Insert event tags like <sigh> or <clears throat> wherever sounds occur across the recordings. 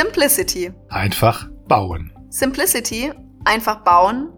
Simplicity. Einfach bauen. Simplicity, einfach bauen,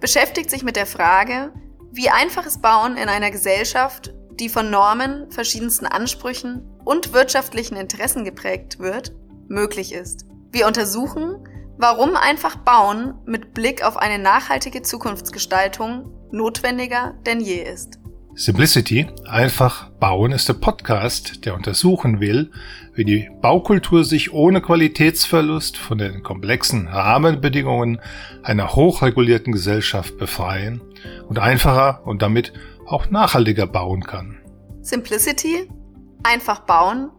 beschäftigt sich mit der Frage, wie einfaches Bauen in einer Gesellschaft, die von Normen, verschiedensten Ansprüchen und wirtschaftlichen Interessen geprägt wird, möglich ist. Wir untersuchen, warum einfach Bauen mit Blick auf eine nachhaltige Zukunftsgestaltung notwendiger denn je ist. Simplicity, einfach bauen, ist der Podcast, der untersuchen will, wie die Baukultur sich ohne Qualitätsverlust von den komplexen Rahmenbedingungen einer hochregulierten Gesellschaft befreien und einfacher und damit auch nachhaltiger bauen kann. Simplicity, einfach bauen,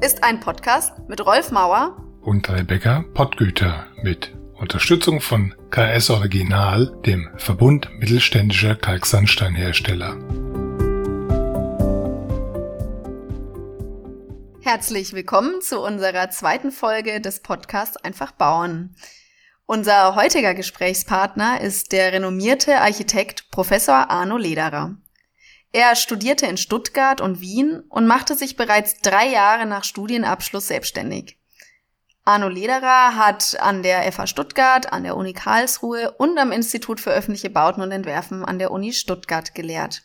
ist ein Podcast mit Rolf Mauer und Rebecca Pottgüter mit Unterstützung von KS Original, dem Verbund mittelständischer Kalksandsteinhersteller. Herzlich willkommen zu unserer zweiten Folge des Podcasts Einfach bauen. Unser heutiger Gesprächspartner ist der renommierte Architekt Professor Arno Lederer. Er studierte in Stuttgart und Wien und machte sich bereits drei Jahre nach Studienabschluss selbstständig. Arno Lederer hat an der FH Stuttgart, an der Uni Karlsruhe und am Institut für öffentliche Bauten und Entwerfen an der Uni Stuttgart gelehrt.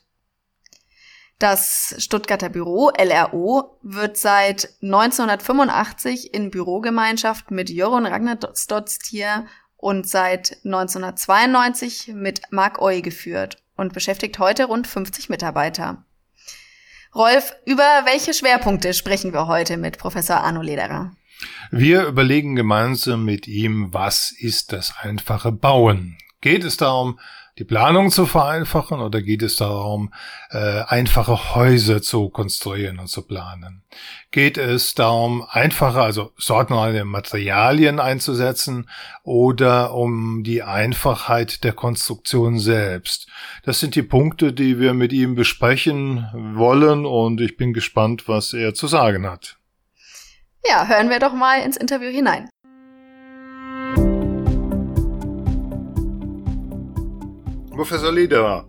Das Stuttgarter Büro LRO wird seit 1985 in Bürogemeinschaft mit Jörun Ragnarsdottir und seit 1992 mit Mark Oy geführt und beschäftigt heute rund 50 Mitarbeiter. Rolf, über welche Schwerpunkte sprechen wir heute mit Professor Arno Lederer? Wir überlegen gemeinsam mit ihm, was ist das einfache Bauen? Geht es darum, die Planung zu vereinfachen oder geht es darum, äh, einfache Häuser zu konstruieren und zu planen? Geht es darum, einfache, also sortenreine Materialien einzusetzen oder um die Einfachheit der Konstruktion selbst? Das sind die Punkte, die wir mit ihm besprechen wollen und ich bin gespannt, was er zu sagen hat. Ja, hören wir doch mal ins Interview hinein. Professor Lederer,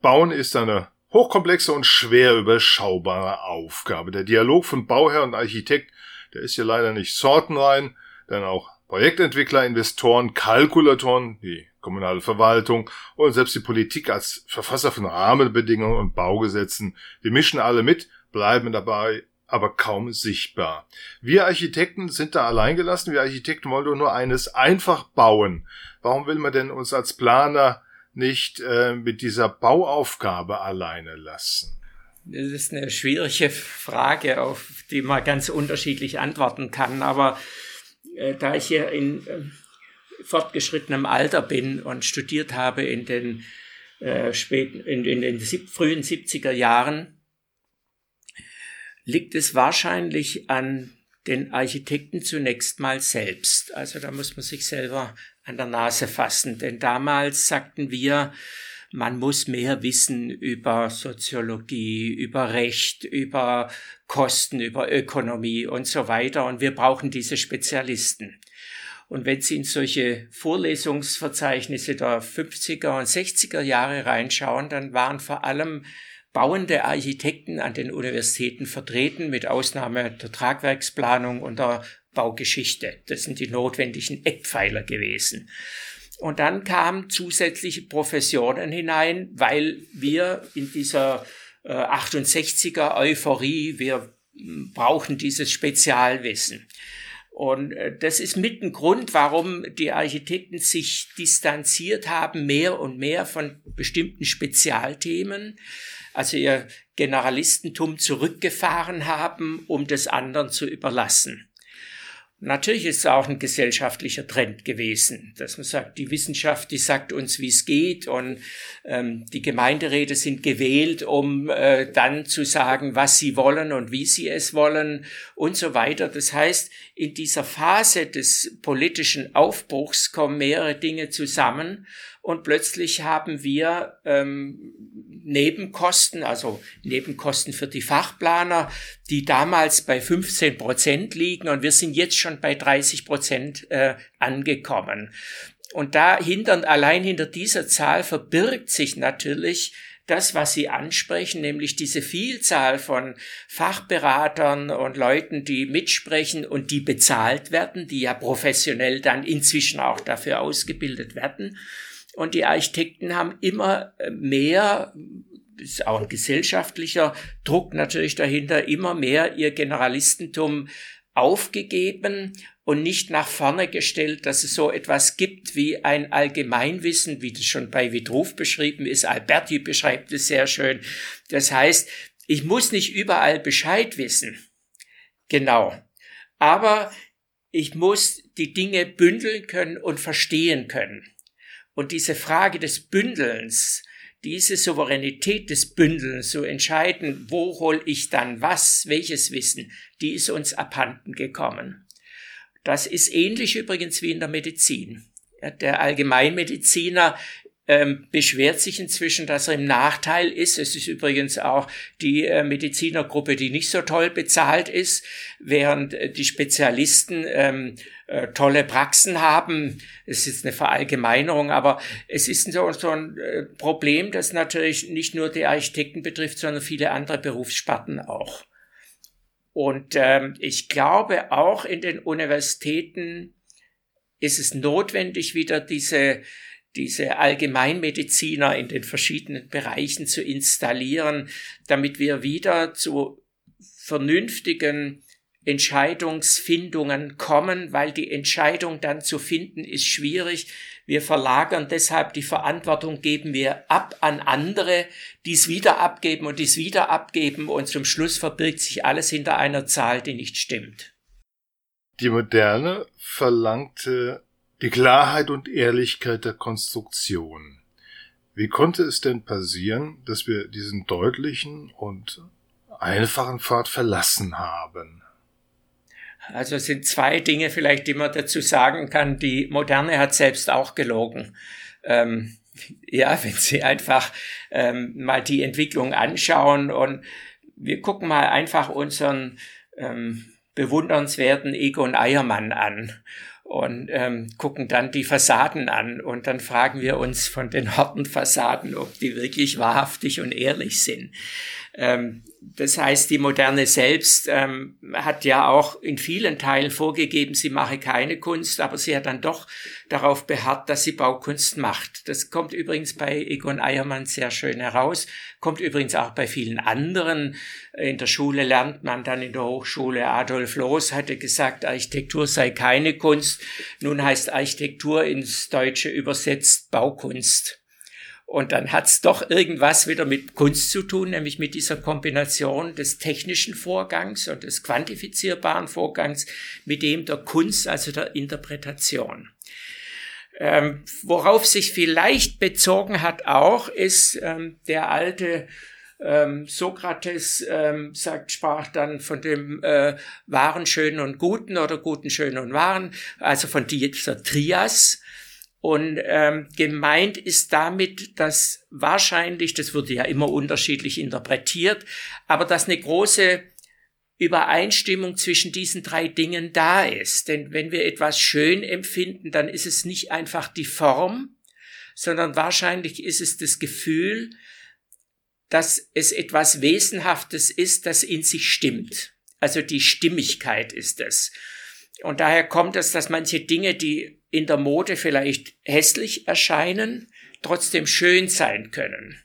Bauen ist eine hochkomplexe und schwer überschaubare Aufgabe. Der Dialog von Bauherr und Architekt, der ist hier leider nicht sortenrein, denn auch Projektentwickler, Investoren, Kalkulatoren, die kommunale Verwaltung und selbst die Politik als Verfasser von Rahmenbedingungen und Baugesetzen, die mischen alle mit, bleiben dabei aber kaum sichtbar. Wir Architekten sind da alleingelassen. Wir Architekten wollen doch nur eines einfach bauen. Warum will man denn uns als Planer nicht äh, mit dieser Bauaufgabe alleine lassen? Das ist eine schwierige Frage, auf die man ganz unterschiedlich antworten kann. Aber äh, da ich hier in äh, fortgeschrittenem Alter bin und studiert habe in den äh, späten, in, in den sieb, frühen 70er Jahren, liegt es wahrscheinlich an den Architekten zunächst mal selbst. Also da muss man sich selber an der Nase fassen. Denn damals sagten wir, man muss mehr wissen über Soziologie, über Recht, über Kosten, über Ökonomie und so weiter. Und wir brauchen diese Spezialisten. Und wenn Sie in solche Vorlesungsverzeichnisse der 50er und 60er Jahre reinschauen, dann waren vor allem bauende Architekten an den Universitäten vertreten, mit Ausnahme der Tragwerksplanung und der Baugeschichte. Das sind die notwendigen Eckpfeiler gewesen. Und dann kamen zusätzliche Professionen hinein, weil wir in dieser äh, 68er Euphorie, wir hm, brauchen dieses Spezialwissen. Und äh, das ist mit ein Grund, warum die Architekten sich distanziert haben, mehr und mehr von bestimmten Spezialthemen also ihr Generalistentum zurückgefahren haben, um das anderen zu überlassen. Natürlich ist es auch ein gesellschaftlicher Trend gewesen, dass man sagt, die Wissenschaft, die sagt uns, wie es geht und ähm, die Gemeinderäte sind gewählt, um äh, dann zu sagen, was sie wollen und wie sie es wollen und so weiter. Das heißt, in dieser Phase des politischen Aufbruchs kommen mehrere Dinge zusammen und plötzlich haben wir ähm, Nebenkosten, also Nebenkosten für die Fachplaner, die damals bei 15 Prozent liegen und wir sind jetzt schon bei 30 Prozent äh, angekommen. Und da hinter, allein hinter dieser Zahl verbirgt sich natürlich das, was Sie ansprechen, nämlich diese Vielzahl von Fachberatern und Leuten, die mitsprechen und die bezahlt werden, die ja professionell dann inzwischen auch dafür ausgebildet werden. Und die Architekten haben immer mehr ist auch ein gesellschaftlicher Druck natürlich dahinter, immer mehr ihr Generalistentum aufgegeben und nicht nach vorne gestellt, dass es so etwas gibt wie ein Allgemeinwissen, wie das schon bei Vitruv beschrieben ist. Alberti beschreibt es sehr schön. Das heißt, ich muss nicht überall Bescheid wissen. Genau. Aber ich muss die Dinge bündeln können und verstehen können. Und diese Frage des Bündelns, diese Souveränität des Bündelns zu entscheiden, wo hol ich dann was, welches Wissen, die ist uns abhanden gekommen. Das ist ähnlich übrigens wie in der Medizin. Der Allgemeinmediziner ähm, beschwert sich inzwischen, dass er im Nachteil ist. Es ist übrigens auch die äh, Medizinergruppe, die nicht so toll bezahlt ist, während äh, die Spezialisten ähm, äh, tolle Praxen haben. Es ist eine Verallgemeinerung, aber es ist so, so ein äh, Problem, das natürlich nicht nur die Architekten betrifft, sondern viele andere Berufssparten auch. Und ähm, ich glaube, auch in den Universitäten ist es notwendig, wieder diese diese Allgemeinmediziner in den verschiedenen Bereichen zu installieren, damit wir wieder zu vernünftigen Entscheidungsfindungen kommen, weil die Entscheidung dann zu finden ist schwierig. Wir verlagern deshalb die Verantwortung, geben wir ab an andere, die es wieder abgeben und die es wieder abgeben und zum Schluss verbirgt sich alles hinter einer Zahl, die nicht stimmt. Die Moderne verlangte die Klarheit und Ehrlichkeit der Konstruktion. Wie konnte es denn passieren, dass wir diesen deutlichen und einfachen Pfad verlassen haben? Also es sind zwei Dinge vielleicht, die man dazu sagen kann. Die Moderne hat selbst auch gelogen. Ähm, ja, <laughs> wenn Sie einfach ähm, mal die Entwicklung anschauen und wir gucken mal einfach unseren ähm, bewundernswerten Egon Eiermann an und ähm, gucken dann die Fassaden an und dann fragen wir uns von den harten Fassaden, ob die wirklich wahrhaftig und ehrlich sind. Ähm, das heißt, die Moderne selbst ähm, hat ja auch in vielen Teilen vorgegeben, sie mache keine Kunst, aber sie hat dann doch darauf beharrt, dass sie Baukunst macht. Das kommt übrigens bei Egon Eiermann sehr schön heraus, kommt übrigens auch bei vielen anderen. In der Schule lernt man dann in der Hochschule, Adolf Loos hatte gesagt, Architektur sei keine Kunst. Nun heißt Architektur ins Deutsche übersetzt Baukunst. Und dann hat's doch irgendwas wieder mit Kunst zu tun, nämlich mit dieser Kombination des technischen Vorgangs und des quantifizierbaren Vorgangs mit dem der Kunst, also der Interpretation. Ähm, worauf sich vielleicht bezogen hat auch, ist ähm, der alte ähm, Sokrates ähm, sagt, sprach dann von dem äh, wahren, schönen und guten oder guten, schönen und wahren, also von dieser Trias, und ähm, gemeint ist damit, dass wahrscheinlich, das wurde ja immer unterschiedlich interpretiert, aber dass eine große Übereinstimmung zwischen diesen drei Dingen da ist. Denn wenn wir etwas schön empfinden, dann ist es nicht einfach die Form, sondern wahrscheinlich ist es das Gefühl, dass es etwas Wesenhaftes ist, das in sich stimmt. Also die Stimmigkeit ist es. Und daher kommt es, dass manche Dinge, die in der Mode vielleicht hässlich erscheinen, trotzdem schön sein können.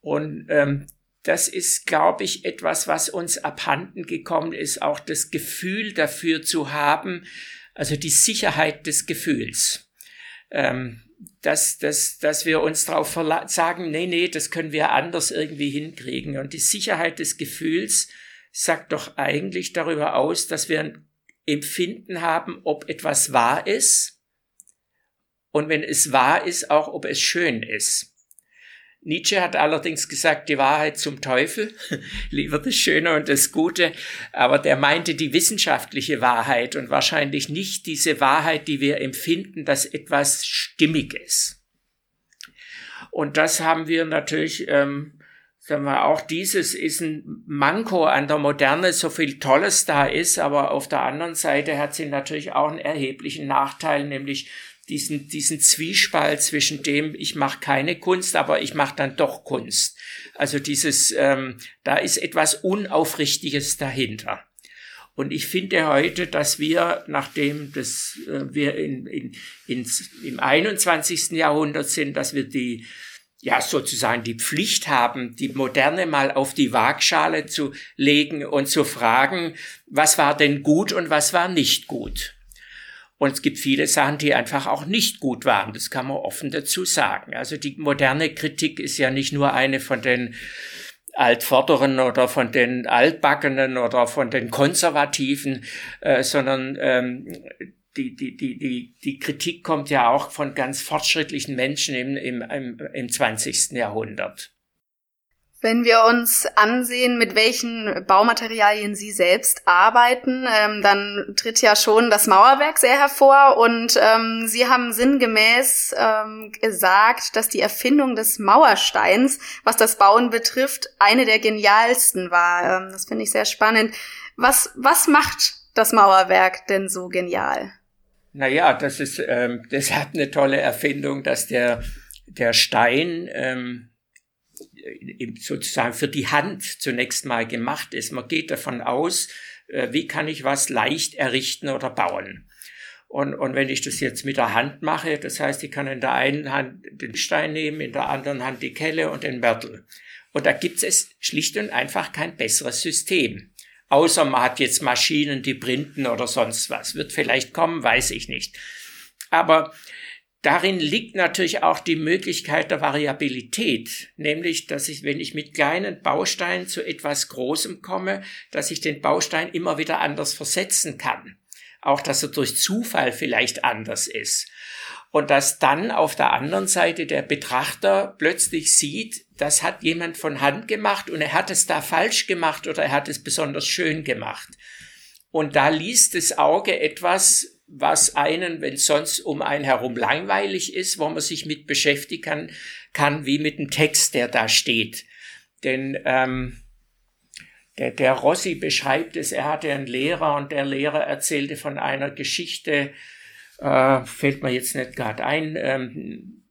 Und ähm, das ist, glaube ich, etwas, was uns abhanden gekommen ist, auch das Gefühl dafür zu haben, also die Sicherheit des Gefühls. Ähm, dass, dass, dass wir uns darauf sagen, nee, nee, das können wir anders irgendwie hinkriegen. Und die Sicherheit des Gefühls sagt doch eigentlich darüber aus, dass wir ein Empfinden haben, ob etwas wahr ist und wenn es wahr ist, auch ob es schön ist. Nietzsche hat allerdings gesagt, die Wahrheit zum Teufel, <laughs> lieber das Schöne und das Gute, aber der meinte die wissenschaftliche Wahrheit und wahrscheinlich nicht diese Wahrheit, die wir empfinden, dass etwas stimmig ist. Und das haben wir natürlich, ähm, sagen wir, auch dieses ist ein Manko an der Moderne, so viel Tolles da ist, aber auf der anderen Seite hat sie natürlich auch einen erheblichen Nachteil, nämlich diesen, diesen Zwiespalt zwischen dem, ich mache keine Kunst, aber ich mache dann doch Kunst. Also dieses, ähm, da ist etwas Unaufrichtiges dahinter. Und ich finde heute, dass wir, nachdem das, äh, wir in, in, ins, im 21. Jahrhundert sind, dass wir die, ja, sozusagen die Pflicht haben, die Moderne mal auf die Waagschale zu legen und zu fragen, was war denn gut und was war nicht gut. Und es gibt viele Sachen, die einfach auch nicht gut waren. Das kann man offen dazu sagen. Also die moderne Kritik ist ja nicht nur eine von den Altvorderen oder von den Altbackenen oder von den Konservativen, äh, sondern ähm, die, die, die, die, die Kritik kommt ja auch von ganz fortschrittlichen Menschen im, im, im, im 20. Jahrhundert. Wenn wir uns ansehen, mit welchen Baumaterialien Sie selbst arbeiten, ähm, dann tritt ja schon das Mauerwerk sehr hervor und ähm, Sie haben sinngemäß ähm, gesagt, dass die Erfindung des Mauersteins, was das Bauen betrifft, eine der genialsten war. Ähm, das finde ich sehr spannend. Was, was macht das Mauerwerk denn so genial? Naja, das ist, ähm, das hat eine tolle Erfindung, dass der, der Stein, ähm, sozusagen für die Hand zunächst mal gemacht ist. Man geht davon aus, äh, wie kann ich was leicht errichten oder bauen. Und, und wenn ich das jetzt mit der Hand mache, das heißt, ich kann in der einen Hand den Stein nehmen, in der anderen Hand die Kelle und den Mörtel. Und da gibt es schlicht und einfach kein besseres System. Außer man hat jetzt Maschinen, die printen oder sonst was. Wird vielleicht kommen, weiß ich nicht. Aber Darin liegt natürlich auch die Möglichkeit der Variabilität, nämlich, dass ich, wenn ich mit kleinen Bausteinen zu etwas Großem komme, dass ich den Baustein immer wieder anders versetzen kann. Auch, dass er durch Zufall vielleicht anders ist. Und dass dann auf der anderen Seite der Betrachter plötzlich sieht, das hat jemand von Hand gemacht und er hat es da falsch gemacht oder er hat es besonders schön gemacht. Und da liest das Auge etwas, was einen, wenn sonst um einen herum langweilig ist, wo man sich mit beschäftigen kann, kann wie mit dem Text, der da steht. Denn ähm, der, der Rossi beschreibt es, er hatte einen Lehrer und der Lehrer erzählte von einer Geschichte, äh, fällt mir jetzt nicht gerade ein, ähm,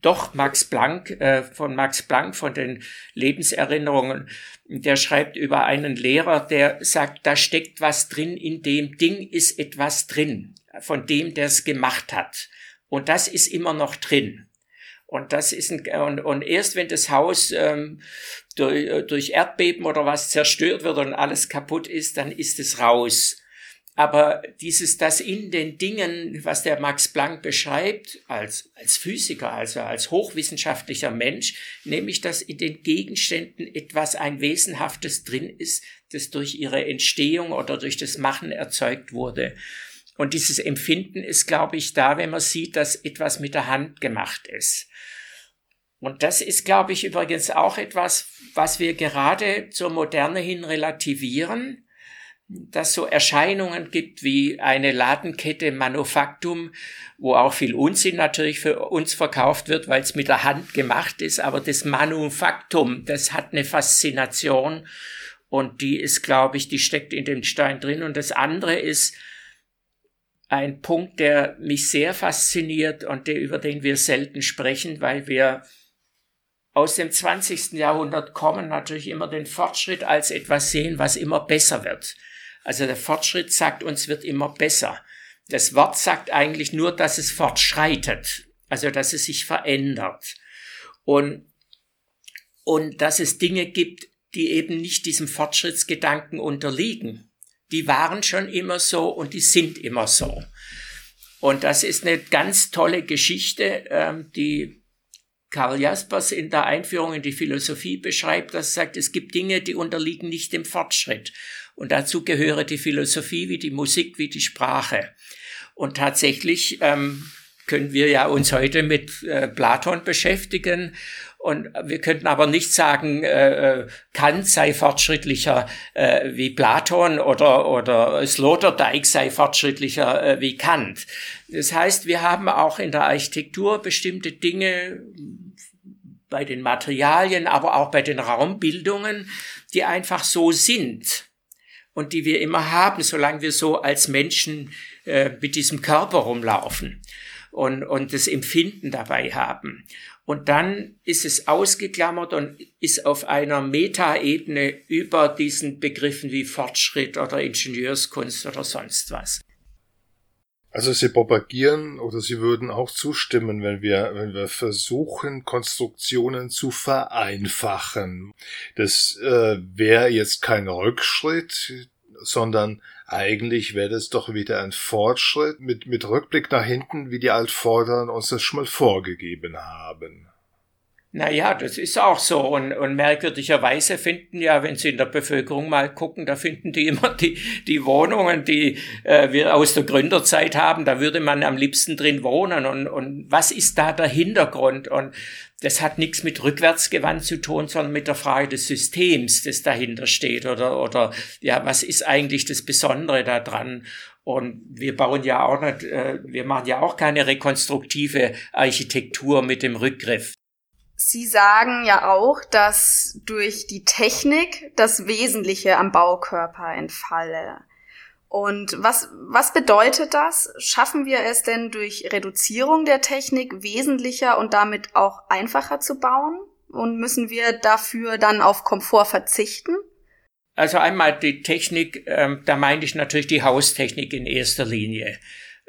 doch Max Planck, äh, von Max Planck, von den Lebenserinnerungen, der schreibt über einen Lehrer, der sagt, da steckt was drin, in dem Ding ist etwas drin von dem, der es gemacht hat. Und das ist immer noch drin. Und das ist ein, und, und erst wenn das Haus ähm, durch, durch Erdbeben oder was zerstört wird und alles kaputt ist, dann ist es raus. Aber dieses, das in den Dingen, was der Max Planck beschreibt, als, als Physiker, also als hochwissenschaftlicher Mensch, nämlich, dass in den Gegenständen etwas ein Wesenhaftes drin ist, das durch ihre Entstehung oder durch das Machen erzeugt wurde. Und dieses Empfinden ist, glaube ich, da, wenn man sieht, dass etwas mit der Hand gemacht ist. Und das ist, glaube ich, übrigens auch etwas, was wir gerade zur Moderne hin relativieren, dass so Erscheinungen gibt wie eine Ladenkette Manufaktum, wo auch viel Unsinn natürlich für uns verkauft wird, weil es mit der Hand gemacht ist, aber das Manufaktum, das hat eine Faszination und die ist, glaube ich, die steckt in dem Stein drin. Und das andere ist, ein Punkt, der mich sehr fasziniert und der, über den wir selten sprechen, weil wir aus dem 20. Jahrhundert kommen, natürlich immer den Fortschritt als etwas sehen, was immer besser wird. Also der Fortschritt sagt uns, wird immer besser. Das Wort sagt eigentlich nur, dass es fortschreitet, also dass es sich verändert. Und, und dass es Dinge gibt, die eben nicht diesem Fortschrittsgedanken unterliegen die waren schon immer so und die sind immer so. Und das ist eine ganz tolle Geschichte, ähm, die Karl Jaspers in der Einführung in die Philosophie beschreibt, dass er sagt, es gibt Dinge, die unterliegen nicht dem Fortschritt. Und dazu gehöre die Philosophie wie die Musik, wie die Sprache. Und tatsächlich ähm, können wir ja uns heute mit äh, Platon beschäftigen und wir könnten aber nicht sagen, äh, äh, Kant sei fortschrittlicher äh, wie Platon oder, oder Sloterdijk sei fortschrittlicher äh, wie Kant. Das heißt, wir haben auch in der Architektur bestimmte Dinge bei den Materialien, aber auch bei den Raumbildungen, die einfach so sind und die wir immer haben, solange wir so als Menschen äh, mit diesem Körper rumlaufen. und, und das Empfinden dabei haben. Und dann ist es ausgeklammert und ist auf einer Metaebene über diesen Begriffen wie Fortschritt oder Ingenieurskunst oder sonst was. Also Sie propagieren oder Sie würden auch zustimmen, wenn wir, wenn wir versuchen, Konstruktionen zu vereinfachen. Das äh, wäre jetzt kein Rückschritt, sondern eigentlich wäre das doch wieder ein Fortschritt mit, mit Rückblick nach hinten, wie die Altvorderen uns das schon mal vorgegeben haben. Naja, das ist auch so. Und, und merkwürdigerweise finden ja, wenn Sie in der Bevölkerung mal gucken, da finden die <laughs> immer die, die Wohnungen, die äh, wir aus der Gründerzeit haben, da würde man am liebsten drin wohnen. Und, und was ist da der Hintergrund? Und das hat nichts mit rückwärtsgewandt zu tun, sondern mit der Frage des Systems, das dahinter steht. Oder, oder ja, was ist eigentlich das Besondere daran? Und wir bauen ja auch nicht, äh, wir machen ja auch keine rekonstruktive Architektur mit dem Rückgriff. Sie sagen ja auch, dass durch die Technik das Wesentliche am Baukörper entfalle. Und was, was bedeutet das? Schaffen wir es denn durch Reduzierung der Technik wesentlicher und damit auch einfacher zu bauen? Und müssen wir dafür dann auf Komfort verzichten? Also einmal die Technik, ähm, da meinte ich natürlich die Haustechnik in erster Linie.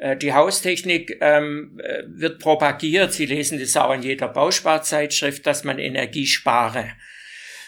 Äh, die Haustechnik ähm, äh, wird propagiert, Sie lesen das auch in jeder Bausparzeitschrift, dass man Energie spare.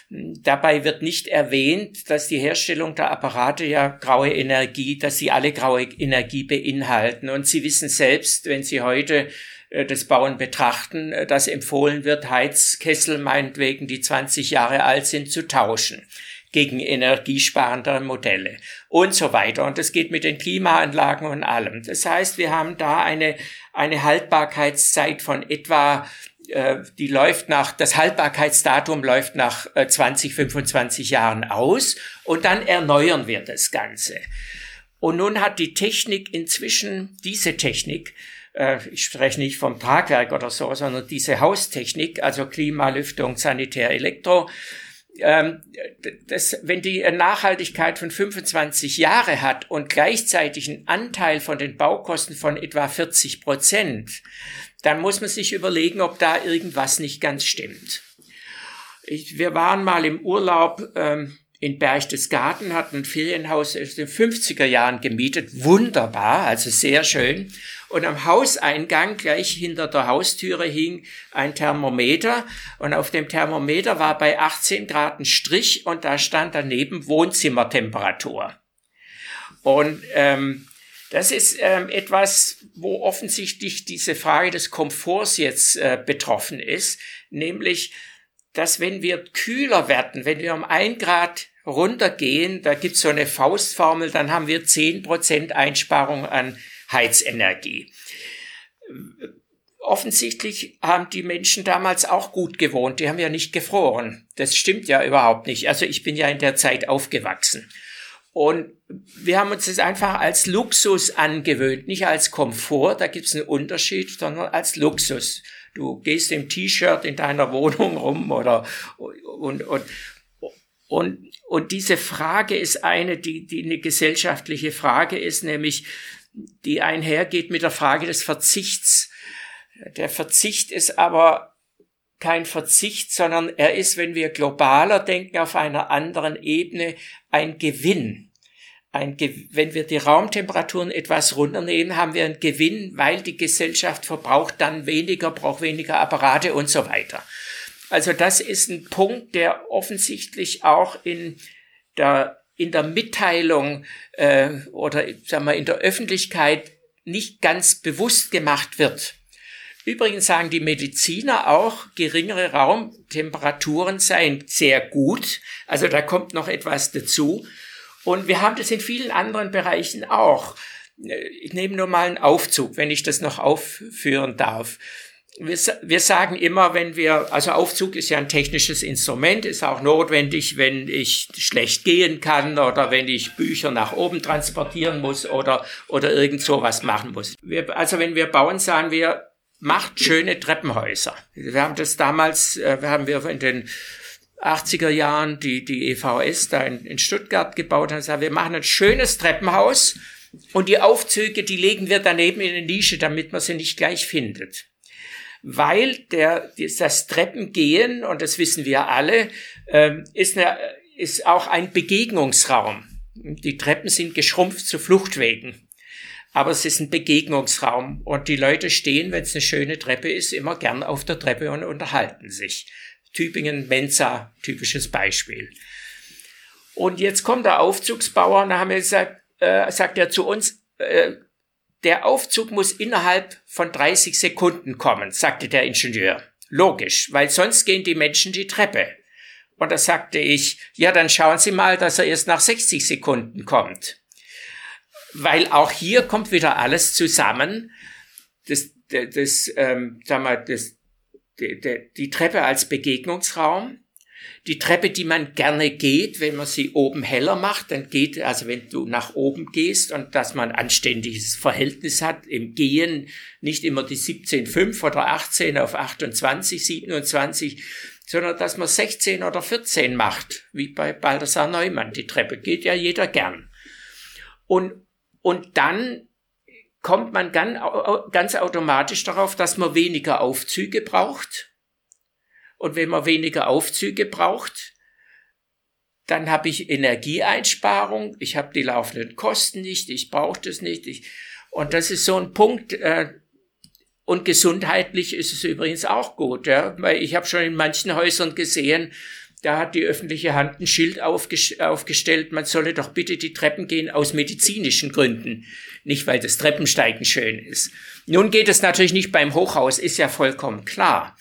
Dabei wird nicht erwähnt, dass die Herstellung der Apparate ja graue Energie, dass sie alle graue Energie beinhalten. Und Sie wissen selbst, wenn Sie heute äh, das Bauen betrachten, dass empfohlen wird, Heizkessel meinetwegen, die 20 Jahre alt sind, zu tauschen gegen energiesparendere Modelle und so weiter. Und das geht mit den Klimaanlagen und allem. Das heißt, wir haben da eine, eine Haltbarkeitszeit von etwa äh, die läuft nach, das Haltbarkeitsdatum läuft nach 20, äh, 25 Jahren aus und dann erneuern wir das Ganze. Und nun hat die Technik inzwischen, diese Technik, äh, ich spreche nicht vom Tragwerk oder so, sondern diese Haustechnik, also Klima, Lüftung, Sanitär, Elektro, ähm, das, wenn die Nachhaltigkeit von 25 Jahre hat und gleichzeitig einen Anteil von den Baukosten von etwa 40 Prozent, dann muss man sich überlegen, ob da irgendwas nicht ganz stimmt. Ich, wir waren mal im Urlaub ähm, in Berchtesgaden, hatten ein Ferienhaus aus den 50er Jahren gemietet, wunderbar, also sehr schön. Und am Hauseingang, gleich hinter der Haustüre, hing ein Thermometer. Und auf dem Thermometer war bei 18 Grad ein Strich und da stand daneben Wohnzimmertemperatur. Und ähm, das ist ähm, etwas, wo offensichtlich diese Frage des Komforts jetzt äh, betroffen ist, nämlich, dass wenn wir kühler werden, wenn wir um ein Grad runtergehen, da gibt's so eine Faustformel, dann haben wir zehn Prozent Einsparung an Heizenergie. Offensichtlich haben die Menschen damals auch gut gewohnt, die haben ja nicht gefroren. Das stimmt ja überhaupt nicht. Also ich bin ja in der Zeit aufgewachsen. Und wir haben uns das einfach als Luxus angewöhnt, nicht als Komfort, da gibt es einen Unterschied, sondern als Luxus. Du gehst im T-Shirt in deiner Wohnung rum oder und, und, und, und diese Frage ist eine, die, die eine gesellschaftliche Frage ist, nämlich die einhergeht mit der Frage des Verzichts. Der Verzicht ist aber kein Verzicht, sondern er ist, wenn wir globaler denken, auf einer anderen Ebene ein Gewinn. Ein Ge wenn wir die Raumtemperaturen etwas runternehmen, haben wir einen Gewinn, weil die Gesellschaft verbraucht dann weniger, braucht weniger Apparate und so weiter. Also das ist ein Punkt, der offensichtlich auch in der in der Mitteilung äh, oder sagen wir in der Öffentlichkeit nicht ganz bewusst gemacht wird. Übrigens sagen die Mediziner auch, geringere Raumtemperaturen seien sehr gut. Also da kommt noch etwas dazu. Und wir haben das in vielen anderen Bereichen auch. Ich nehme nur mal einen Aufzug, wenn ich das noch aufführen darf wir, wir sagen immer, wenn wir, also Aufzug ist ja ein technisches Instrument, ist auch notwendig, wenn ich schlecht gehen kann oder wenn ich Bücher nach oben transportieren muss oder, oder irgend sowas machen muss. Wir, also wenn wir bauen, sagen wir, macht schöne Treppenhäuser. Wir haben das damals, äh, wir haben wir in den 80er Jahren die, die EVS da in, in Stuttgart gebaut und gesagt, wir machen ein schönes Treppenhaus Und die Aufzüge, die legen wir daneben in eine Nische, damit man sie nicht gleich findet. Weil der, das Treppengehen, und das wissen wir alle, ähm, ist, eine, ist auch ein Begegnungsraum. Die Treppen sind geschrumpft zu Fluchtwegen. Aber es ist ein Begegnungsraum und die Leute stehen, wenn es eine schöne Treppe ist, immer gern auf der Treppe und unterhalten sich. Tübingen Mensa, typisches Beispiel. Und jetzt kommt der Aufzugsbauer und da haben wir gesagt, äh, sagt er zu uns, äh, der Aufzug muss innerhalb von 30 Sekunden kommen, sagte der Ingenieur. Logisch, weil sonst gehen die Menschen die Treppe. Und da sagte ich, ja, dann schauen Sie mal, dass er erst nach 60 Sekunden kommt weil auch hier kommt wieder alles zusammen. Das, das, das ähm, sag mal, das, die, die, die Treppe als Begegnungsraum, die Treppe, die man gerne geht, wenn man sie oben heller macht, dann geht, also wenn du nach oben gehst und dass man anständiges Verhältnis hat im Gehen, nicht immer die 17,5 oder 18 auf 28, 27, sondern dass man 16 oder 14 macht, wie bei Balthasar Neumann. Die Treppe geht ja jeder gern. Und und dann kommt man ganz automatisch darauf, dass man weniger Aufzüge braucht. Und wenn man weniger Aufzüge braucht, dann habe ich Energieeinsparung, ich habe die laufenden Kosten nicht, ich brauche das nicht. Ich, und das ist so ein Punkt. Äh, und gesundheitlich ist es übrigens auch gut, ja, weil ich habe schon in manchen Häusern gesehen, da hat die öffentliche Hand ein Schild aufgestellt, man solle doch bitte die Treppen gehen aus medizinischen Gründen, nicht weil das Treppensteigen schön ist. Nun geht es natürlich nicht beim Hochhaus, ist ja vollkommen klar.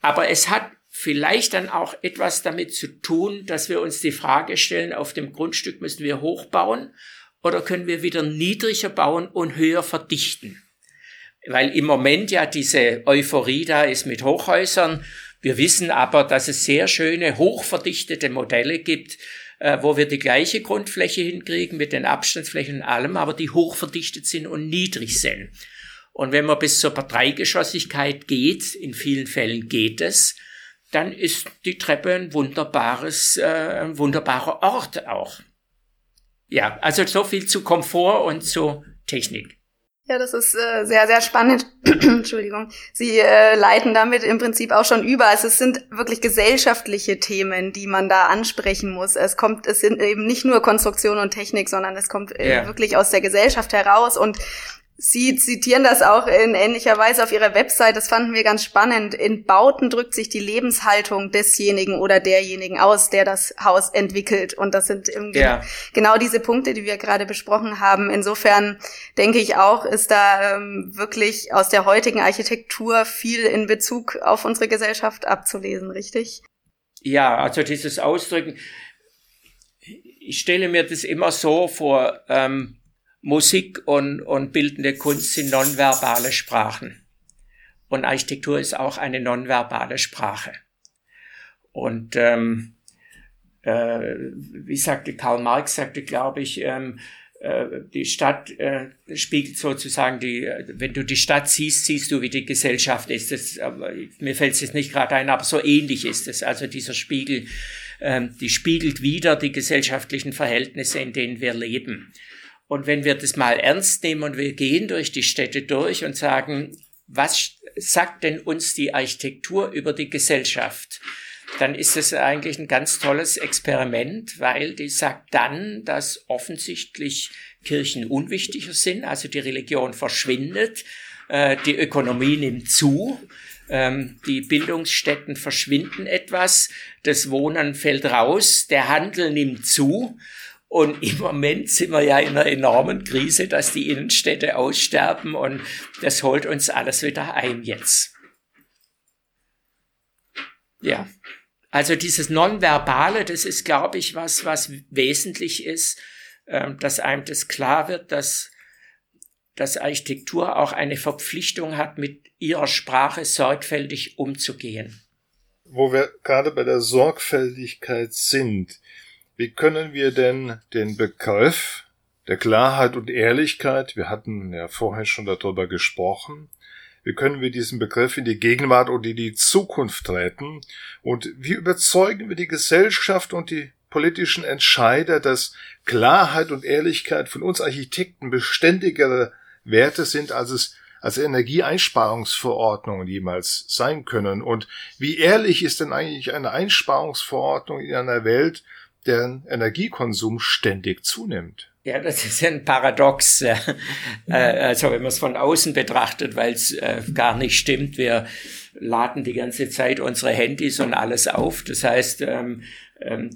Aber es hat vielleicht dann auch etwas damit zu tun, dass wir uns die Frage stellen, auf dem Grundstück müssen wir hochbauen oder können wir wieder niedriger bauen und höher verdichten? Weil im Moment ja diese Euphorie da ist mit Hochhäusern wir wissen aber, dass es sehr schöne, hochverdichtete Modelle gibt, äh, wo wir die gleiche Grundfläche hinkriegen mit den Abstandsflächen und allem, aber die hochverdichtet sind und niedrig sind. Und wenn man bis zur Dreigeschossigkeit geht, in vielen Fällen geht es, dann ist die Treppe ein wunderbares, äh, ein wunderbarer Ort auch. Ja, also so viel zu Komfort und zu Technik. Ja, das ist äh, sehr, sehr spannend. <clears throat> Entschuldigung. Sie äh, leiten damit im Prinzip auch schon über. Also es sind wirklich gesellschaftliche Themen, die man da ansprechen muss. Es kommt, es sind eben nicht nur Konstruktion und Technik, sondern es kommt äh, ja. wirklich aus der Gesellschaft heraus. Und Sie zitieren das auch in ähnlicher Weise auf Ihrer Website. Das fanden wir ganz spannend. In Bauten drückt sich die Lebenshaltung desjenigen oder derjenigen aus, der das Haus entwickelt. Und das sind ja. genau diese Punkte, die wir gerade besprochen haben. Insofern denke ich auch, ist da ähm, wirklich aus der heutigen Architektur viel in Bezug auf unsere Gesellschaft abzulesen, richtig? Ja, also dieses Ausdrücken. Ich stelle mir das immer so vor, ähm, Musik und, und bildende Kunst sind nonverbale Sprachen. Und Architektur ist auch eine nonverbale Sprache. Und ähm, äh, wie sagte Karl Marx, sagte, glaube ich, ähm, äh, die Stadt äh, spiegelt sozusagen die, wenn du die Stadt siehst, siehst du, wie die Gesellschaft ist. Das, mir fällt es jetzt nicht gerade ein, aber so ähnlich ist es. Also dieser Spiegel, äh, die spiegelt wieder die gesellschaftlichen Verhältnisse, in denen wir leben. Und wenn wir das mal ernst nehmen und wir gehen durch die Städte durch und sagen, was sagt denn uns die Architektur über die Gesellschaft? Dann ist es eigentlich ein ganz tolles Experiment, weil die sagt dann, dass offensichtlich Kirchen unwichtiger sind, also die Religion verschwindet, äh, die Ökonomie nimmt zu, ähm, die Bildungsstätten verschwinden etwas, das Wohnen fällt raus, der Handel nimmt zu und im Moment sind wir ja in einer enormen Krise, dass die Innenstädte aussterben und das holt uns alles wieder ein jetzt. Ja. Also dieses Nonverbale, das ist, glaube ich, was, was wesentlich ist, ähm, dass einem das klar wird, dass, dass Architektur auch eine Verpflichtung hat, mit ihrer Sprache sorgfältig umzugehen. Wo wir gerade bei der Sorgfältigkeit sind, wie können wir denn den Begriff der Klarheit und Ehrlichkeit, wir hatten ja vorhin schon darüber gesprochen, wie können wir diesen Begriff in die Gegenwart und in die Zukunft treten und wie überzeugen wir die Gesellschaft und die politischen Entscheider, dass Klarheit und Ehrlichkeit von uns Architekten beständigere Werte sind, als es als Energieeinsparungsverordnungen jemals sein können. Und wie ehrlich ist denn eigentlich eine Einsparungsverordnung in einer Welt, deren Energiekonsum ständig zunimmt? Ja, das ist ein Paradox. Äh, also wenn man es von außen betrachtet, weil es äh, gar nicht stimmt. Wir laden die ganze Zeit unsere Handys und alles auf. Das heißt, ähm, ähm,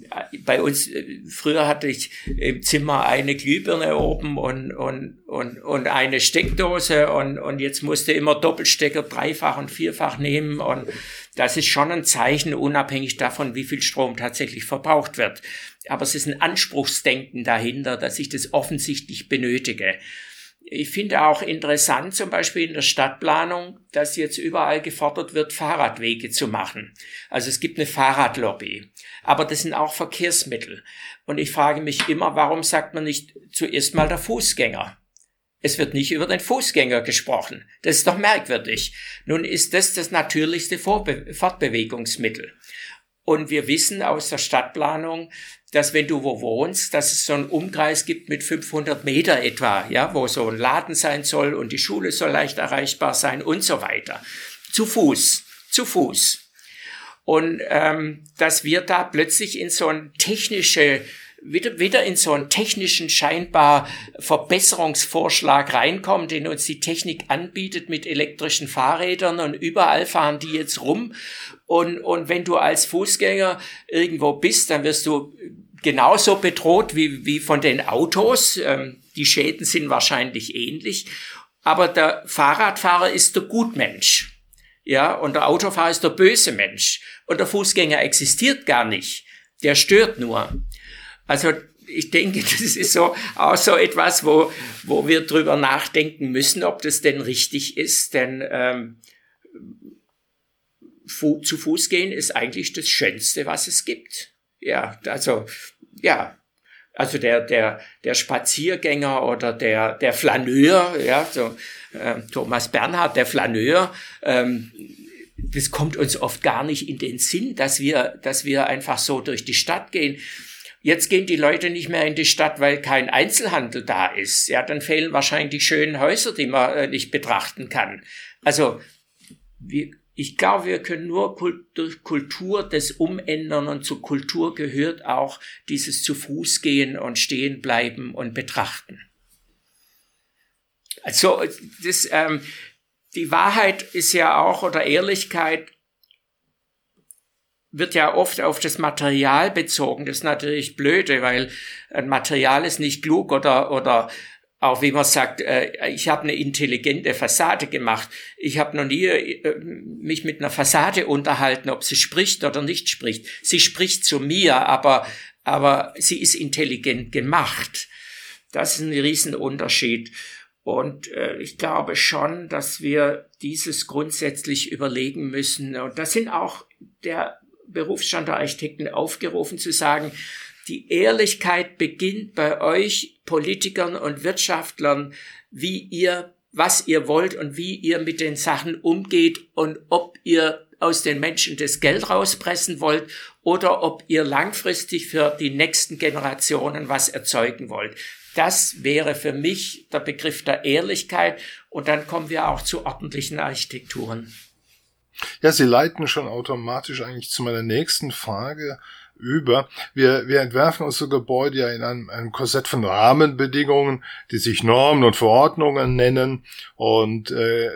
bei uns, äh, früher hatte ich im Zimmer eine Glühbirne oben und, und, und, und eine Steckdose und, und jetzt musste immer Doppelstecker dreifach und vierfach nehmen und das ist schon ein Zeichen, unabhängig davon, wie viel Strom tatsächlich verbraucht wird. Aber es ist ein Anspruchsdenken dahinter, dass ich das offensichtlich benötige. Ich finde auch interessant, zum Beispiel in der Stadtplanung, dass jetzt überall gefordert wird, Fahrradwege zu machen. Also es gibt eine Fahrradlobby. Aber das sind auch Verkehrsmittel. Und ich frage mich immer, warum sagt man nicht zuerst mal der Fußgänger? Es wird nicht über den Fußgänger gesprochen. Das ist doch merkwürdig. Nun ist das das natürlichste Vorbe Fortbewegungsmittel. Und wir wissen aus der Stadtplanung, dass wenn du wo wohnst, dass es so einen Umkreis gibt mit 500 Meter etwa, ja, wo so ein Laden sein soll und die Schule soll leicht erreichbar sein und so weiter. Zu Fuß, zu Fuß. Und ähm, dass wir da plötzlich in so ein technische wieder, wieder in so einen technischen scheinbar Verbesserungsvorschlag reinkommen, den uns die Technik anbietet mit elektrischen Fahrrädern und überall fahren die jetzt rum. Und, und wenn du als Fußgänger irgendwo bist, dann wirst du genauso bedroht wie, wie von den Autos. Ähm, die Schäden sind wahrscheinlich ähnlich. Aber der Fahrradfahrer ist der Gutmensch. Ja, und der Autofahrer ist der böse Mensch. Und der Fußgänger existiert gar nicht. Der stört nur. Also ich denke, <laughs> das ist so auch so etwas, wo, wo wir drüber nachdenken müssen, ob das denn richtig ist. Denn ähm, fu zu Fuß gehen ist eigentlich das Schönste, was es gibt. Ja, also ja, also der der der Spaziergänger oder der der Flaneur, ja, so äh, Thomas Bernhard, der Flaneur. Ähm, das kommt uns oft gar nicht in den Sinn, dass wir, dass wir einfach so durch die Stadt gehen. Jetzt gehen die Leute nicht mehr in die Stadt, weil kein Einzelhandel da ist. Ja, dann fehlen wahrscheinlich die schönen Häuser, die man äh, nicht betrachten kann. Also, wir, ich glaube, wir können nur durch Kultur das umändern und zur Kultur gehört auch dieses zu Fuß gehen und stehen bleiben und betrachten. Also, das, ähm, die Wahrheit ist ja auch, oder Ehrlichkeit wird ja oft auf das Material bezogen. Das ist natürlich blöde, weil ein Material ist nicht klug oder, oder auch wie man sagt, äh, ich habe eine intelligente Fassade gemacht. Ich habe noch nie äh, mich mit einer Fassade unterhalten, ob sie spricht oder nicht spricht. Sie spricht zu mir, aber, aber sie ist intelligent gemacht. Das ist ein Riesenunterschied. Und äh, ich glaube schon, dass wir dieses grundsätzlich überlegen müssen. Und da sind auch der Berufsstand der Architekten aufgerufen zu sagen, die Ehrlichkeit beginnt bei euch Politikern und Wirtschaftlern, wie ihr, was ihr wollt und wie ihr mit den Sachen umgeht und ob ihr aus den Menschen das Geld rauspressen wollt oder ob ihr langfristig für die nächsten Generationen was erzeugen wollt. Das wäre für mich der Begriff der Ehrlichkeit und dann kommen wir auch zu ordentlichen Architekturen. Ja, Sie leiten schon automatisch eigentlich zu meiner nächsten Frage über. Wir, wir entwerfen unsere Gebäude ja in einem, einem Korsett von Rahmenbedingungen, die sich Normen und Verordnungen nennen. Und äh,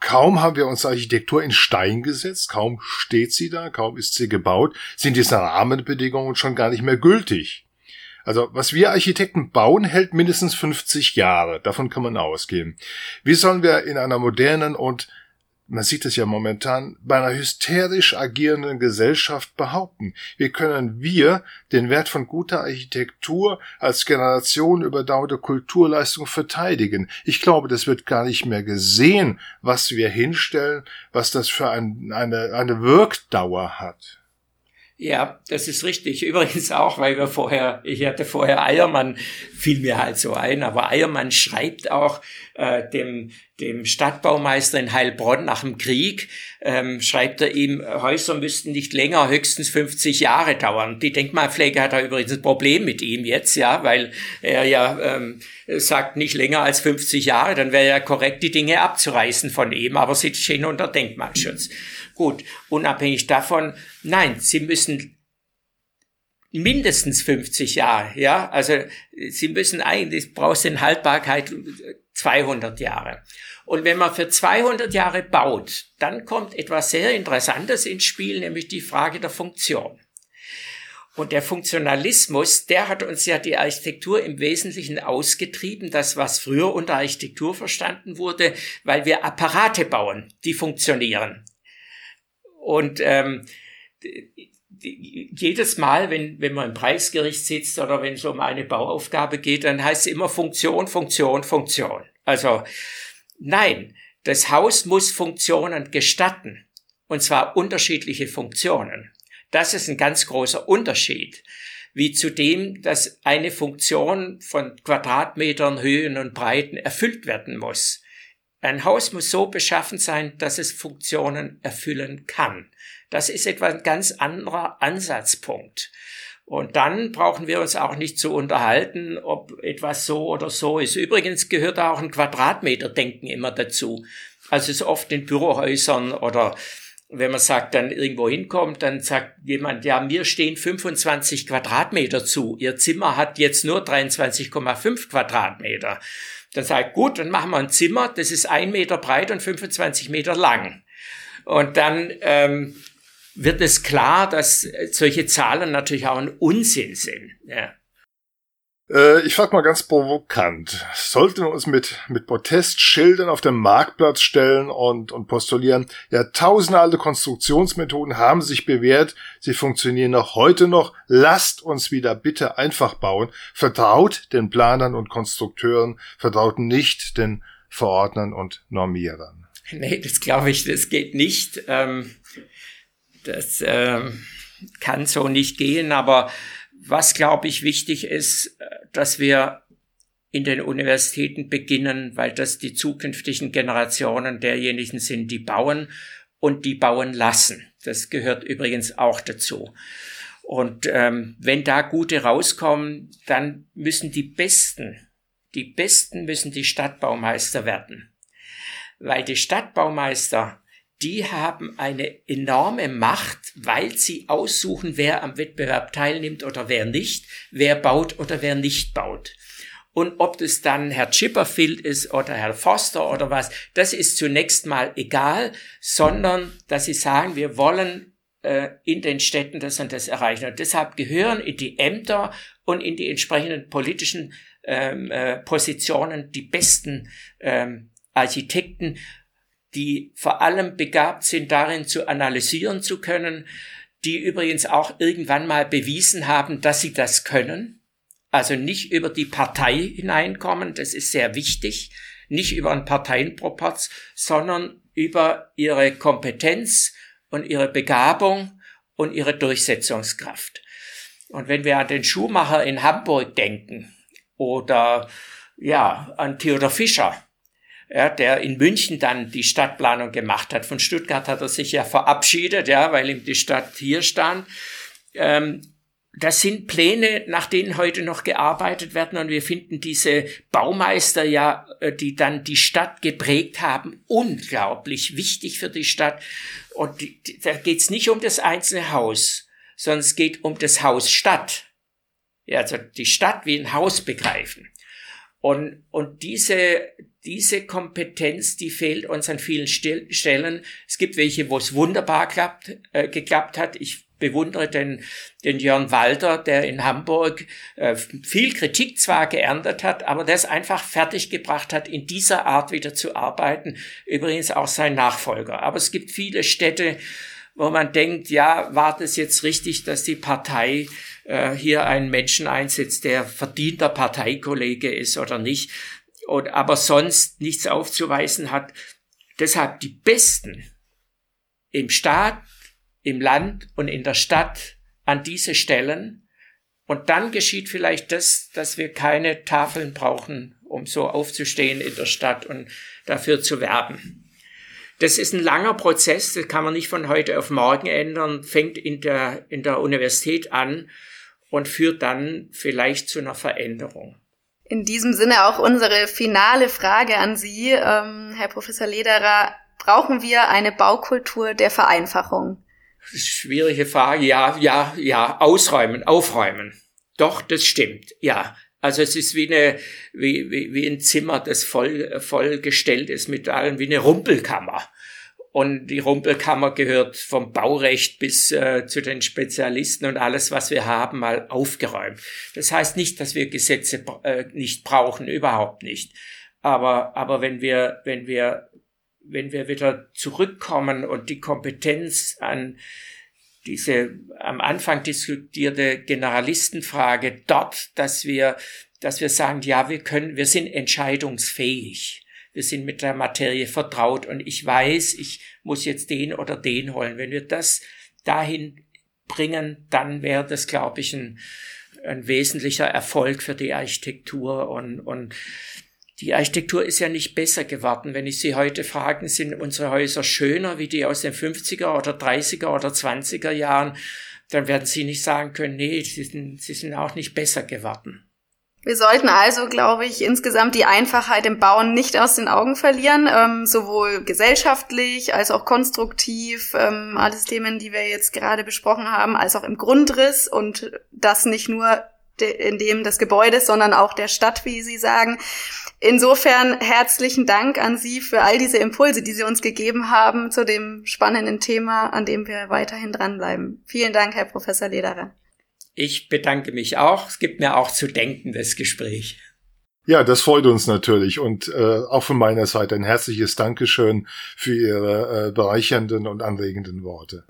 kaum haben wir unsere Architektur in Stein gesetzt, kaum steht sie da, kaum ist sie gebaut, sind diese Rahmenbedingungen schon gar nicht mehr gültig. Also was wir Architekten bauen, hält mindestens 50 Jahre. Davon kann man ausgehen. Wie sollen wir in einer modernen und man sieht es ja momentan, bei einer hysterisch agierenden Gesellschaft behaupten. Wie können wir den Wert von guter Architektur als Generation überdauerte Kulturleistung verteidigen? Ich glaube, das wird gar nicht mehr gesehen, was wir hinstellen, was das für ein, eine, eine Wirkdauer hat. Ja, das ist richtig. Übrigens auch, weil wir vorher, ich hatte vorher Eiermann, fiel mir halt so ein, aber Eiermann schreibt auch äh, dem, dem Stadtbaumeister in Heilbronn nach dem Krieg, ähm, schreibt er ihm, Häuser müssten nicht länger, höchstens 50 Jahre dauern. Die Denkmalpflege hat da übrigens ein Problem mit ihm jetzt, ja, weil er ja ähm, sagt nicht länger als 50 Jahre, dann wäre ja korrekt, die Dinge abzureißen von ihm, aber sie stehen unter Denkmalschutz. Gut, unabhängig davon, nein, sie müssen mindestens 50 Jahre, ja, also sie müssen eigentlich, brauchst in Haltbarkeit 200 Jahre. Und wenn man für 200 Jahre baut, dann kommt etwas sehr Interessantes ins Spiel, nämlich die Frage der Funktion. Und der Funktionalismus, der hat uns ja die Architektur im Wesentlichen ausgetrieben, das was früher unter Architektur verstanden wurde, weil wir Apparate bauen, die funktionieren. Und ähm, jedes Mal, wenn, wenn man im Preisgericht sitzt oder wenn es um eine Bauaufgabe geht, dann heißt es immer Funktion, Funktion, Funktion. Also nein, das Haus muss Funktionen gestatten. Und zwar unterschiedliche Funktionen. Das ist ein ganz großer Unterschied. Wie zu dem, dass eine Funktion von Quadratmetern, Höhen und Breiten erfüllt werden muss. Ein Haus muss so beschaffen sein, dass es Funktionen erfüllen kann. Das ist etwa ein ganz anderer Ansatzpunkt. Und dann brauchen wir uns auch nicht zu unterhalten, ob etwas so oder so ist. Übrigens gehört auch ein Quadratmeterdenken immer dazu. Also es ist oft in Bürohäusern oder wenn man sagt, dann irgendwo hinkommt, dann sagt jemand, ja, mir stehen 25 Quadratmeter zu. Ihr Zimmer hat jetzt nur 23,5 Quadratmeter. Dann sagt, gut, dann machen wir ein Zimmer, das ist ein Meter breit und 25 Meter lang. Und dann ähm, wird es klar, dass solche Zahlen natürlich auch ein Unsinn sind. Ja. Äh, ich frage mal ganz provokant. Sollten wir uns mit, mit Protestschildern auf den Marktplatz stellen und, und postulieren, ja, tausende alte Konstruktionsmethoden haben sich bewährt, sie funktionieren auch heute noch, lasst uns wieder bitte einfach bauen, vertraut den Planern und Konstrukteuren, vertraut nicht den Verordnern und Normierern. Nee, das glaube ich, das geht nicht. Ähm, das ähm, kann so nicht gehen, aber was, glaube ich, wichtig ist, äh, dass wir in den Universitäten beginnen, weil das die zukünftigen Generationen derjenigen sind, die bauen und die bauen lassen. Das gehört übrigens auch dazu. Und ähm, wenn da gute rauskommen, dann müssen die Besten, die Besten müssen die Stadtbaumeister werden. Weil die Stadtbaumeister die haben eine enorme Macht, weil sie aussuchen, wer am Wettbewerb teilnimmt oder wer nicht, wer baut oder wer nicht baut. Und ob das dann Herr Chipperfield ist oder Herr Foster oder was, das ist zunächst mal egal, sondern dass sie sagen, wir wollen äh, in den Städten das und das erreichen. Und deshalb gehören in die Ämter und in die entsprechenden politischen ähm, äh, Positionen die besten ähm, Architekten die vor allem begabt sind darin zu analysieren zu können, die übrigens auch irgendwann mal bewiesen haben, dass sie das können. Also nicht über die Partei hineinkommen, das ist sehr wichtig, nicht über einen Parteienproporz, sondern über ihre Kompetenz und ihre Begabung und ihre Durchsetzungskraft. Und wenn wir an den Schuhmacher in Hamburg denken oder ja, an Theodor Fischer, ja, der in München dann die Stadtplanung gemacht hat. Von Stuttgart hat er sich ja verabschiedet, ja, weil ihm die Stadt hier stand. Ähm, das sind Pläne, nach denen heute noch gearbeitet werden und wir finden diese Baumeister ja, äh, die dann die Stadt geprägt haben, unglaublich wichtig für die Stadt. Und die, die, da geht es nicht um das einzelne Haus, sondern es geht um das Haus Stadt. Ja, also die Stadt wie ein Haus begreifen. Und, und diese, diese Kompetenz, die fehlt uns an vielen Stellen. Es gibt welche, wo es wunderbar klappt, äh, geklappt hat. Ich bewundere den, den Jörn Walter, der in Hamburg äh, viel Kritik zwar geerntet hat, aber der es einfach fertiggebracht hat, in dieser Art wieder zu arbeiten. Übrigens auch sein Nachfolger. Aber es gibt viele Städte, wo man denkt, ja, war das jetzt richtig, dass die Partei äh, hier einen Menschen einsetzt, der verdienter Parteikollege ist oder nicht, und, aber sonst nichts aufzuweisen hat. Deshalb die Besten im Staat, im Land und in der Stadt an diese Stellen. Und dann geschieht vielleicht das, dass wir keine Tafeln brauchen, um so aufzustehen in der Stadt und dafür zu werben. Das ist ein langer Prozess, das kann man nicht von heute auf morgen ändern, fängt in der, in der Universität an und führt dann vielleicht zu einer Veränderung. In diesem Sinne auch unsere finale Frage an Sie, ähm, Herr Professor Lederer. Brauchen wir eine Baukultur der Vereinfachung? Schwierige Frage. Ja, ja, ja. Ausräumen, aufräumen. Doch, das stimmt. Ja. Also es ist wie eine, wie, wie, wie ein Zimmer, das voll, vollgestellt ist mit allem, wie eine Rumpelkammer. Und die Rumpelkammer gehört vom Baurecht bis äh, zu den Spezialisten und alles, was wir haben, mal aufgeräumt. Das heißt nicht, dass wir Gesetze äh, nicht brauchen, überhaupt nicht. Aber, aber wenn wir, wenn wir, wenn wir wieder zurückkommen und die Kompetenz an diese am Anfang diskutierte Generalistenfrage dort, dass wir, dass wir sagen, ja, wir können, wir sind entscheidungsfähig. Wir sind mit der Materie vertraut und ich weiß, ich muss jetzt den oder den holen. Wenn wir das dahin bringen, dann wäre das, glaube ich, ein, ein wesentlicher Erfolg für die Architektur und, und die Architektur ist ja nicht besser geworden. Wenn ich Sie heute fragen, sind unsere Häuser schöner wie die aus den 50er oder 30er oder 20er Jahren, dann werden Sie nicht sagen können, nee, sie sind, sie sind auch nicht besser geworden. Wir sollten also, glaube ich, insgesamt die Einfachheit im Bauen nicht aus den Augen verlieren, ähm, sowohl gesellschaftlich als auch konstruktiv, ähm, alles Themen, die wir jetzt gerade besprochen haben, als auch im Grundriss und das nicht nur in dem des Gebäudes, sondern auch der Stadt, wie Sie sagen. Insofern herzlichen Dank an Sie für all diese Impulse, die Sie uns gegeben haben zu dem spannenden Thema, an dem wir weiterhin dranbleiben. Vielen Dank, Herr Professor Lederer. Ich bedanke mich auch. Es gibt mir auch zu denken, das Gespräch. Ja, das freut uns natürlich und äh, auch von meiner Seite ein herzliches Dankeschön für Ihre äh, bereichernden und anregenden Worte.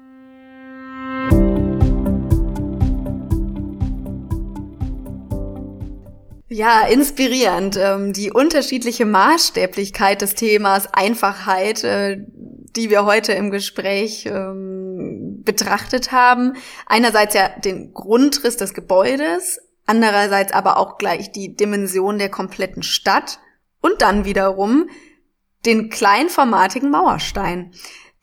Ja, inspirierend. Ähm, die unterschiedliche Maßstäblichkeit des Themas Einfachheit, äh, die wir heute im Gespräch ähm, betrachtet haben. Einerseits ja den Grundriss des Gebäudes, andererseits aber auch gleich die Dimension der kompletten Stadt und dann wiederum den kleinformatigen Mauerstein.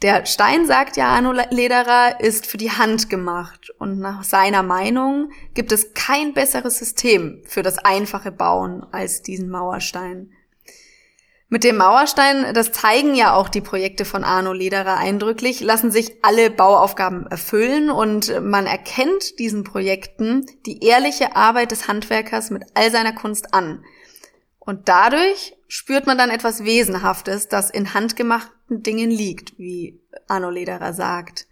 Der Stein, sagt ja Arno Lederer, ist für die Hand gemacht und nach seiner Meinung gibt es kein besseres System für das einfache Bauen als diesen Mauerstein. Mit dem Mauerstein, das zeigen ja auch die Projekte von Arno Lederer eindrücklich, lassen sich alle Bauaufgaben erfüllen und man erkennt diesen Projekten die ehrliche Arbeit des Handwerkers mit all seiner Kunst an. Und dadurch spürt man dann etwas Wesenhaftes, das in handgemachten Dingen liegt, wie Arno Lederer sagt.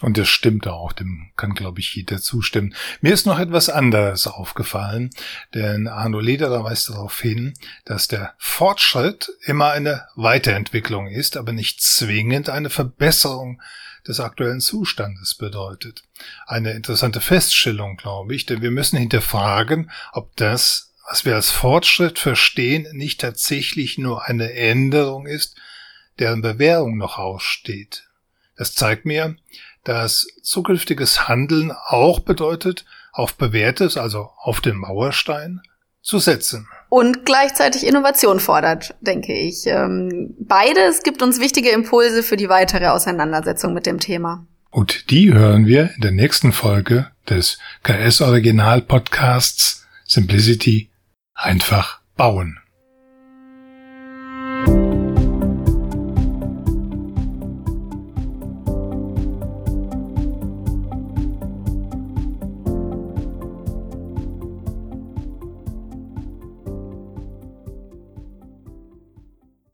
Und das stimmt auch, dem kann, glaube ich, jeder zustimmen. Mir ist noch etwas anderes aufgefallen, denn Arno Lederer weist darauf hin, dass der Fortschritt immer eine Weiterentwicklung ist, aber nicht zwingend eine Verbesserung des aktuellen Zustandes bedeutet. Eine interessante Feststellung, glaube ich, denn wir müssen hinterfragen, ob das was wir als Fortschritt verstehen, nicht tatsächlich nur eine Änderung ist, deren Bewährung noch aussteht. Das zeigt mir, dass zukünftiges Handeln auch bedeutet, auf bewährtes, also auf den Mauerstein, zu setzen. Und gleichzeitig Innovation fordert, denke ich. Ähm, beides gibt uns wichtige Impulse für die weitere Auseinandersetzung mit dem Thema. Und die hören wir in der nächsten Folge des KS Original Podcasts Simplicity einfach bauen.